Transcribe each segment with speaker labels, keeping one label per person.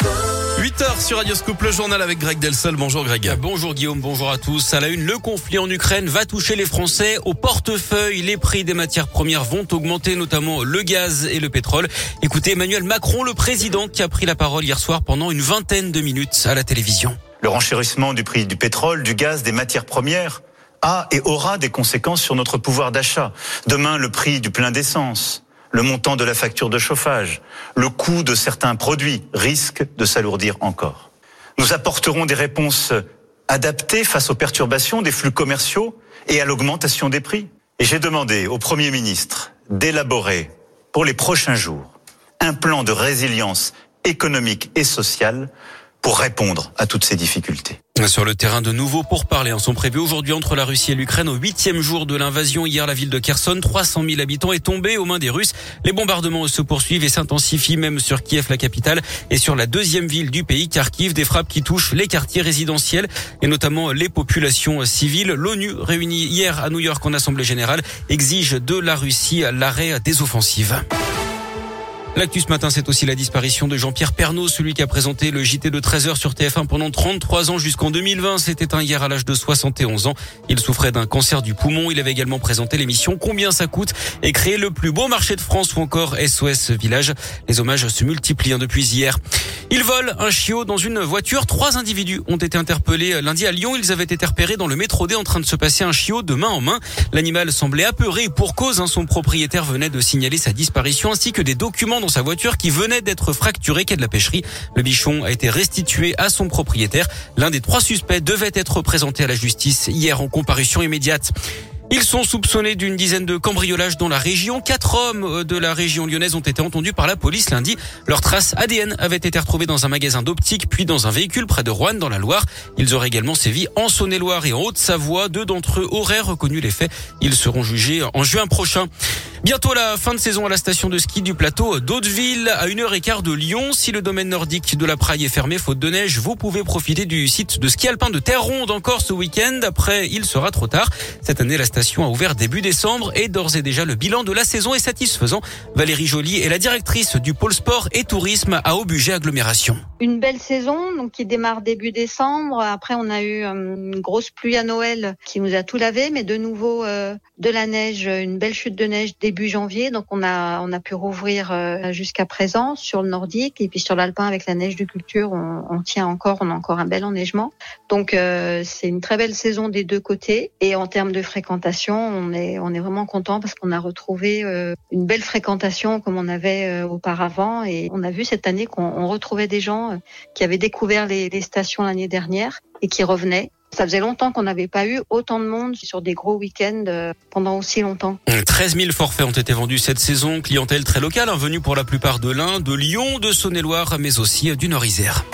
Speaker 1: 8h sur Radio Scoop, le journal avec Greg Delsol. Bonjour Greg.
Speaker 2: Bonjour Guillaume, bonjour à tous. À la une, le conflit en Ukraine va toucher les Français au portefeuille. Les prix des matières premières vont augmenter, notamment le gaz et le pétrole. Écoutez Emmanuel Macron, le président, qui a pris la parole hier soir pendant une vingtaine de minutes à la télévision.
Speaker 3: Le renchérissement du prix du pétrole, du gaz, des matières premières a et aura des conséquences sur notre pouvoir d'achat. Demain, le prix du plein d'essence le montant de la facture de chauffage, le coût de certains produits risquent de s'alourdir encore. Nous apporterons des réponses adaptées face aux perturbations des flux commerciaux et à l'augmentation des prix. Et j'ai demandé au Premier ministre d'élaborer pour les prochains jours un plan de résilience économique et sociale pour répondre à toutes ces difficultés.
Speaker 2: Sur le terrain de nouveaux pourparlers en sont prévus aujourd'hui entre la Russie et l'Ukraine au huitième jour de l'invasion. Hier, la ville de Kherson, 300 000 habitants, est tombée aux mains des Russes. Les bombardements se poursuivent et s'intensifient même sur Kiev, la capitale, et sur la deuxième ville du pays, Kharkiv, des frappes qui touchent les quartiers résidentiels et notamment les populations civiles. L'ONU, réunie hier à New York en Assemblée générale, exige de la Russie l'arrêt des offensives. L'actu ce matin, c'est aussi la disparition de Jean-Pierre Pernaud, celui qui a présenté le JT de 13h sur TF1 pendant 33 ans jusqu'en 2020. C'était un hier à l'âge de 71 ans. Il souffrait d'un cancer du poumon. Il avait également présenté l'émission Combien ça coûte et créé le plus beau marché de France ou encore SOS Village. Les hommages se multiplient hein, depuis hier. Ils volent un chiot dans une voiture. Trois individus ont été interpellés lundi à Lyon. Ils avaient été repérés dans le métro D en train de se passer un chiot de main en main. L'animal semblait apeuré pour cause. Hein. Son propriétaire venait de signaler sa disparition ainsi que des documents dans sa voiture qui venait d'être fracturée quai de la pêcherie. Le bichon a été restitué à son propriétaire. L'un des trois suspects devait être présenté à la justice hier en comparution immédiate. Ils sont soupçonnés d'une dizaine de cambriolages dans la région. Quatre hommes euh, de la région lyonnaise ont été entendus par la police lundi. Leurs traces ADN avaient été retrouvées dans un magasin d'optique, puis dans un véhicule près de Rouen, dans la Loire. Ils auraient également sévi en Saône-et-Loire et en Haute-Savoie. Deux d'entre eux auraient reconnu les faits. Ils seront jugés en juin prochain. Bientôt la fin de saison à la station de ski du plateau d'Hauteville, à une heure et quart de Lyon. Si le domaine nordique de la Praille est fermé faute de neige, vous pouvez profiter du site de ski alpin de Terre Ronde encore ce week-end. Après, il sera trop tard. Cette année, la station a ouvert début décembre et d'ores et déjà le bilan de la saison est satisfaisant. Valérie Joly est la directrice du pôle sport et tourisme à haut budget agglomération.
Speaker 4: Une belle saison donc qui démarre début décembre. Après, on a eu euh, une grosse pluie à Noël qui nous a tout lavé, mais de nouveau euh, de la neige, une belle chute de neige début janvier. Donc on a on a pu rouvrir euh, jusqu'à présent sur le nordique et puis sur l'alpin avec la neige de culture, on, tient encore, on a encore un bel enneigement. Donc c'est une très belle saison des deux côtés. Et en termes de fréquentation, on est on est vraiment content parce qu'on a retrouvé une belle fréquentation comme on avait auparavant et on a vu cette année qu'on retrouvait des gens qui avaient découvert les, stations l'année dernière et qui revenaient. Ça faisait longtemps qu'on n'avait pas eu autant de monde sur des gros week-ends euh, pendant aussi longtemps.
Speaker 2: 13 000 forfaits ont été vendus cette saison. Clientèle très locale, hein, venue pour la plupart de l'Ain, de Lyon, de Saône-et-Loire, mais aussi du Nord-Isère.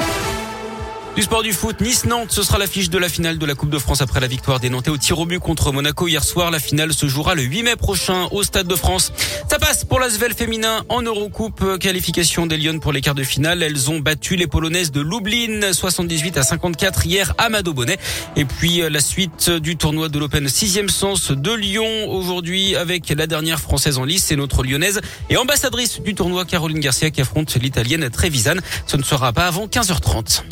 Speaker 2: Du sport du foot, Nice-Nantes, ce sera l'affiche de la finale de la Coupe de France après la victoire des Nantais au tir au but contre Monaco hier soir. La finale se jouera le 8 mai prochain au Stade de France. Ça passe pour l'Asvel féminin en Eurocoupe. Qualification des Lyonnes pour les quarts de finale. Elles ont battu les Polonaises de Lublin 78 à 54 hier à Bonnet. Et puis euh, la suite du tournoi de l'Open 6 sens de Lyon aujourd'hui avec la dernière française en lice, c'est notre lyonnaise et ambassadrice du tournoi Caroline Garcia qui affronte l'italienne Trevisan. Ce ne sera pas avant 15h30.